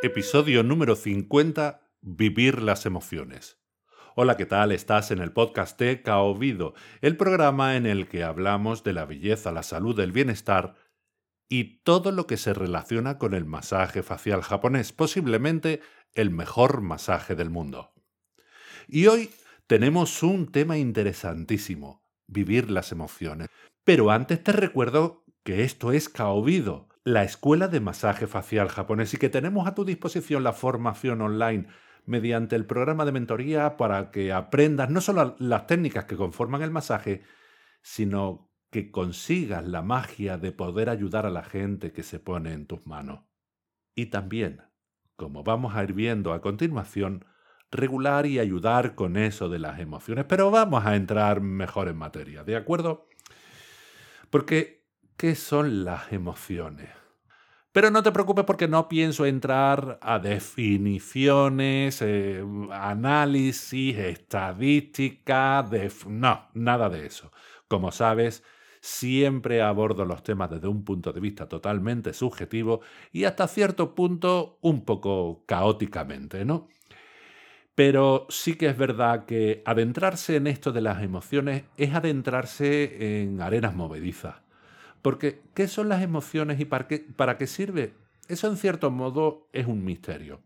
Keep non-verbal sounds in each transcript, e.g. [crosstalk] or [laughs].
Episodio número 50. Vivir las emociones. Hola, ¿qué tal? Estás en el podcast de Kaobido, el programa en el que hablamos de la belleza, la salud, el bienestar y todo lo que se relaciona con el masaje facial japonés, posiblemente el mejor masaje del mundo. Y hoy tenemos un tema interesantísimo, vivir las emociones. Pero antes te recuerdo que esto es Kaobido, la escuela de masaje facial japonés y que tenemos a tu disposición la formación online mediante el programa de mentoría para que aprendas no solo las técnicas que conforman el masaje, sino que consigas la magia de poder ayudar a la gente que se pone en tus manos. Y también, como vamos a ir viendo a continuación, regular y ayudar con eso de las emociones. Pero vamos a entrar mejor en materia, ¿de acuerdo? Porque, ¿qué son las emociones? Pero no te preocupes porque no pienso entrar a definiciones, eh, análisis, estadística, no, nada de eso. Como sabes, siempre abordo los temas desde un punto de vista totalmente subjetivo y hasta cierto punto un poco caóticamente, ¿no? Pero sí que es verdad que adentrarse en esto de las emociones es adentrarse en arenas movedizas. Porque, ¿qué son las emociones y para qué, para qué sirve? Eso en cierto modo es un misterio.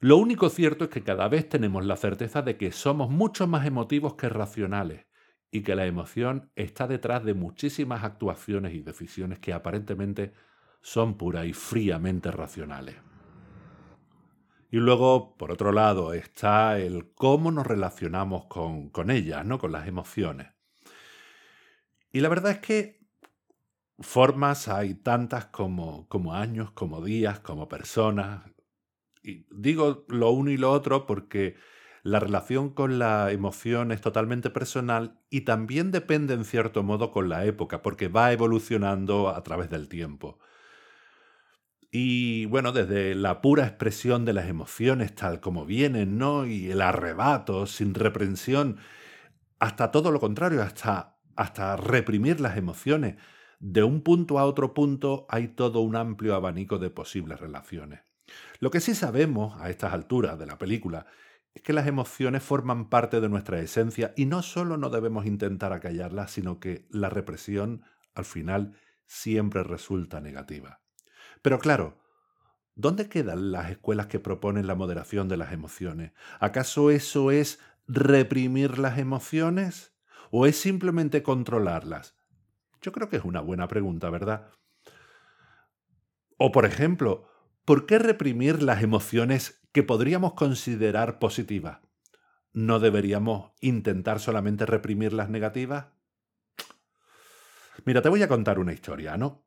Lo único cierto es que cada vez tenemos la certeza de que somos mucho más emotivos que racionales y que la emoción está detrás de muchísimas actuaciones y decisiones que aparentemente son pura y fríamente racionales. Y luego, por otro lado, está el cómo nos relacionamos con, con ellas, ¿no? con las emociones. Y la verdad es que formas hay tantas como, como años, como días, como personas. Y digo lo uno y lo otro porque la relación con la emoción es totalmente personal y también depende en cierto modo con la época, porque va evolucionando a través del tiempo. Y bueno, desde la pura expresión de las emociones tal como vienen, ¿no? Y el arrebato sin reprensión, hasta todo lo contrario, hasta, hasta reprimir las emociones. De un punto a otro punto hay todo un amplio abanico de posibles relaciones. Lo que sí sabemos a estas alturas de la película es que las emociones forman parte de nuestra esencia y no solo no debemos intentar acallarlas, sino que la represión al final siempre resulta negativa. Pero claro, ¿dónde quedan las escuelas que proponen la moderación de las emociones? ¿Acaso eso es reprimir las emociones? ¿O es simplemente controlarlas? Yo creo que es una buena pregunta, ¿verdad? O por ejemplo, ¿por qué reprimir las emociones que podríamos considerar positivas? ¿No deberíamos intentar solamente reprimir las negativas? Mira, te voy a contar una historia, ¿no?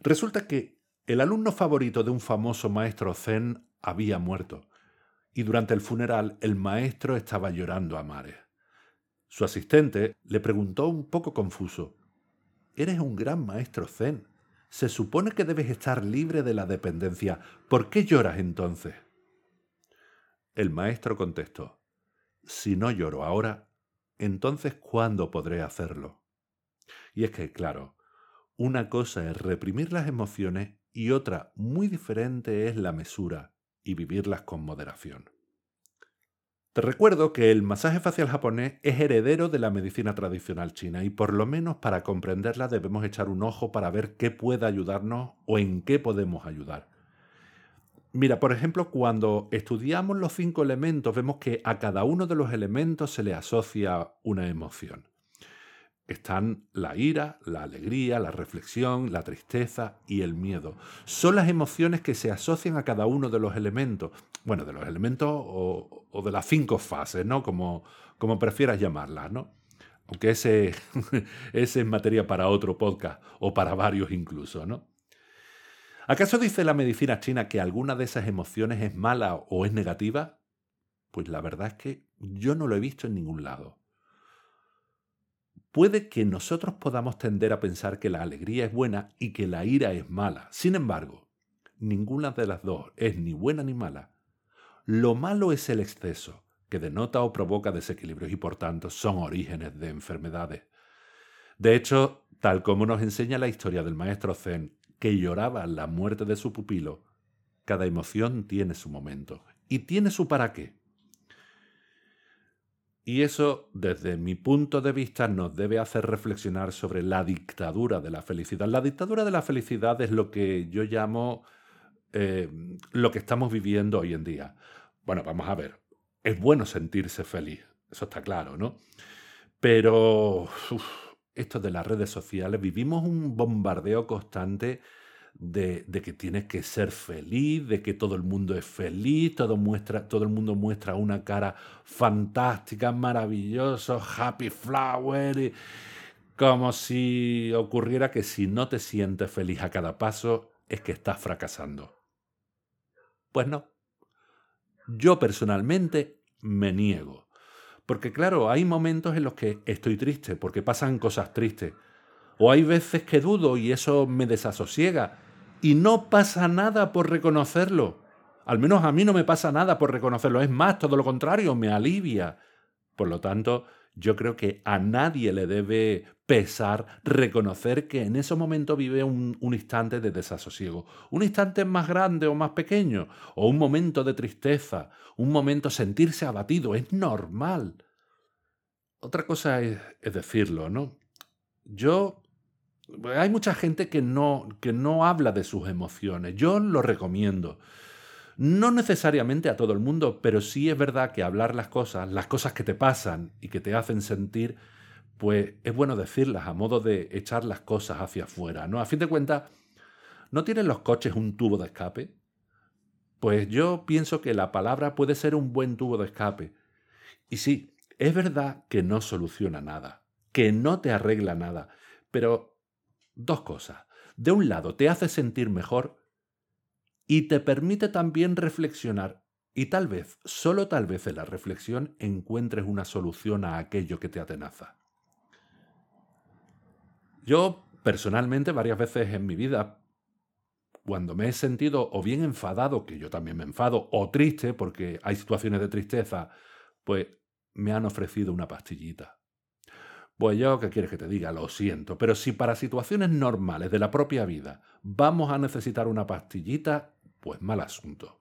Resulta que el alumno favorito de un famoso maestro zen había muerto, y durante el funeral el maestro estaba llorando a mares. Su asistente le preguntó un poco confuso, Eres un gran maestro zen. Se supone que debes estar libre de la dependencia. ¿Por qué lloras entonces? El maestro contestó, Si no lloro ahora, entonces ¿cuándo podré hacerlo? Y es que, claro, una cosa es reprimir las emociones y otra muy diferente es la mesura y vivirlas con moderación. Te recuerdo que el masaje facial japonés es heredero de la medicina tradicional china y por lo menos para comprenderla debemos echar un ojo para ver qué puede ayudarnos o en qué podemos ayudar. Mira, por ejemplo, cuando estudiamos los cinco elementos vemos que a cada uno de los elementos se le asocia una emoción están la ira, la alegría, la reflexión, la tristeza y el miedo. Son las emociones que se asocian a cada uno de los elementos. Bueno, de los elementos o, de las cinco fases, ¿no? Como, como prefieras llamarlas, ¿no? Aunque ese, [laughs] ese es materia para otro podcast o para varios incluso, ¿no? ¿Acaso dice la medicina china que alguna de esas emociones es mala o es negativa? Pues la verdad es que yo no lo he visto en ningún lado. Puede que nosotros podamos tender a pensar que la alegría es buena y que la ira es mala. Sin embargo, ninguna de las dos es ni buena ni mala. Lo malo es el exceso, que denota o provoca desequilibrios y por tanto son orígenes de enfermedades. De hecho, tal como nos enseña la historia del maestro Zen, que lloraba la muerte de su pupilo, Cada emoción tiene su momento y tiene su para qué. Y eso, desde mi punto de vista, nos debe hacer reflexionar sobre la dictadura de la felicidad. La dictadura de la felicidad es lo que yo llamo eh, lo que estamos viviendo hoy en día. Bueno, vamos a ver, es bueno sentirse feliz, eso está claro, ¿no? Pero esto de las redes sociales, vivimos un bombardeo constante de, que tienes que ser feliz, de que todo el mundo es feliz, todo, muestra, todo el mundo muestra una cara fantástica, maravillosa, happy flower, como si ocurriera que si no te sientes feliz a cada paso es que estás fracasando. Pues no. Yo personalmente me niego. Porque claro, hay momentos en los que estoy triste porque pasan cosas tristes. O hay veces que dudo y eso me desasosiega y no pasa nada por reconocerlo. Al menos a mí no me pasa nada por reconocerlo. Es más, todo lo contrario, me alivia. Por lo tanto, yo creo que a nadie le debe pesar reconocer que en ese momento vive un, instante de desasosiego. Un instante más grande o más pequeño, o un momento de tristeza, un momento sentirse abatido. Es normal. Otra cosa es decirlo, ¿no? Yo hay mucha gente que no, que no habla de sus emociones. Yo lo recomiendo. No necesariamente a todo el mundo, pero sí es verdad que hablar las cosas, las cosas que te pasan y que te hacen sentir, pues es bueno decirlas a modo de echar las cosas hacia afuera, ¿no? A fin de cuentas, ¿no tienen los coches un tubo de escape? Pues yo pienso que la palabra puede ser un buen tubo de escape. Y sí, es verdad que no soluciona nada, que no te arregla nada, pero dos cosas. De un lado, te hace sentir mejor y te permite también reflexionar y tal vez, solo tal vez en la reflexión, encuentres una solución a aquello que te atenaza. Yo, personalmente, varias veces en mi vida, cuando me he sentido o bien enfadado, que yo también me enfado, o triste, porque hay situaciones de tristeza, pues me han ofrecido una pastillita. Pues yo, ¿qué quieres que te diga? Lo siento, pero si para situaciones normales de la propia vida vamos a necesitar una pastillita, pues mal asunto.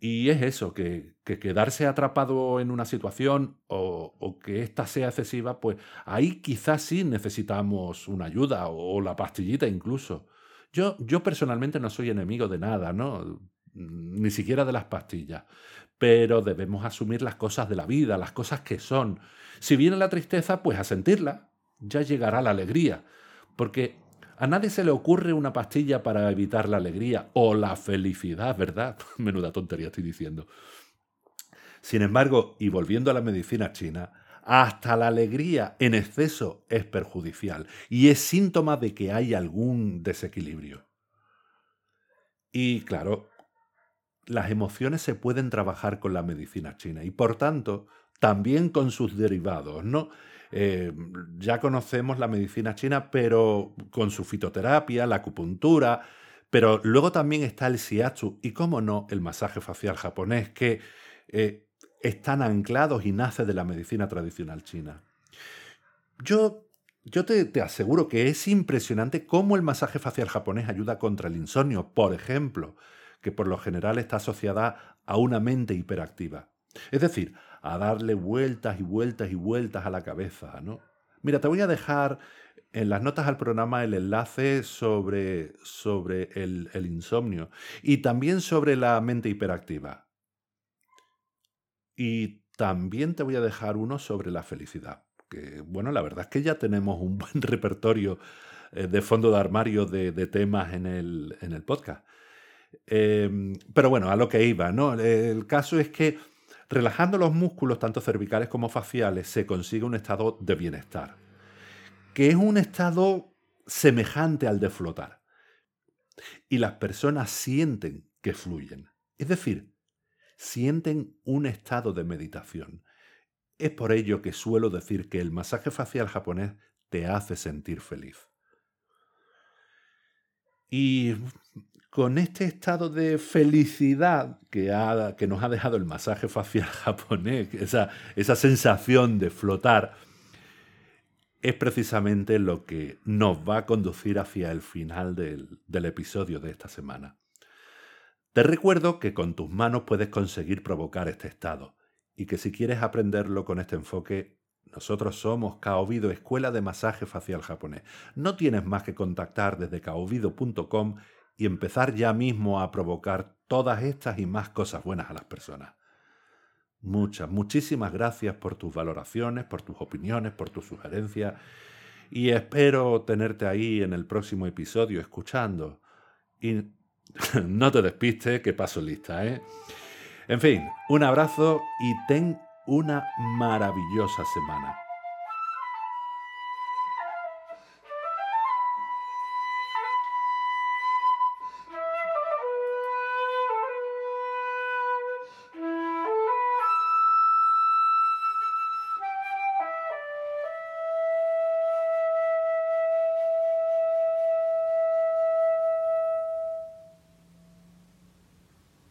Y es eso, que, quedarse atrapado en una situación o, que ésta sea excesiva, pues ahí quizás sí necesitamos una ayuda o, la pastillita incluso. Yo, yo personalmente no soy enemigo de nada, ¿no? Ni siquiera de las pastillas. Pero debemos asumir las cosas de la vida, las cosas que son si viene la tristeza, pues a sentirla, ya llegará la alegría, porque a nadie se le ocurre una pastilla para evitar la alegría o la felicidad, ¿verdad? [laughs] Menuda tontería estoy diciendo. Sin embargo, y volviendo a la medicina china, hasta la alegría en exceso es perjudicial y es síntoma de que hay algún desequilibrio. Y claro, las emociones se pueden trabajar con la medicina china y por tanto también con sus derivados, ¿no? Eh, ya conocemos la medicina china, pero con su fitoterapia, la acupuntura, pero luego también está el shiatsu y, cómo no, el masaje facial japonés, que eh, están anclados y nace de la medicina tradicional china. Yo, yo te, te aseguro que es impresionante cómo el masaje facial japonés ayuda contra el insomnio, por ejemplo, que por lo general está asociada a una mente hiperactiva. Es decir, a darle vueltas y vueltas y vueltas a la cabeza, ¿no? Mira, te voy a dejar en las notas al programa el enlace sobre, sobre el, insomnio y también sobre la mente hiperactiva. Y también te voy a dejar uno sobre la felicidad. Que, bueno, la verdad es que ya tenemos un buen [laughs] repertorio eh, de fondo de armario de, temas en el, en el podcast. Em, pero bueno, a lo que iba, ¿no? El caso es que Relajando los músculos, tanto cervicales como faciales, se consigue un estado de bienestar, que es un estado semejante al de flotar. Y las personas sienten que fluyen, es decir, sienten un estado de meditación. Es por ello que suelo decir que el masaje facial japonés te hace sentir feliz. Y con este estado de felicidad que, que nos ha dejado el masaje facial [laughs] japonés, esa, esa sensación de flotar, es precisamente lo que nos va a conducir hacia el final del, del episodio de esta semana. Te recuerdo que con tus manos puedes conseguir provocar este estado y que si quieres aprenderlo con este enfoque, nosotros somos Kaobido, Escuela de Masaje Facial Japonés. No tienes más que contactar desde kaobido.com y empezar ya mismo a provocar todas estas y más cosas buenas a las personas. Muchas, muchísimas gracias por tus valoraciones, por tus opiniones, por tus sugerencias y espero tenerte ahí en el próximo episodio escuchando. Y [laughs] no te despistes, que paso lista, ¿eh? En fin, un abrazo y ten una maravillosa semana.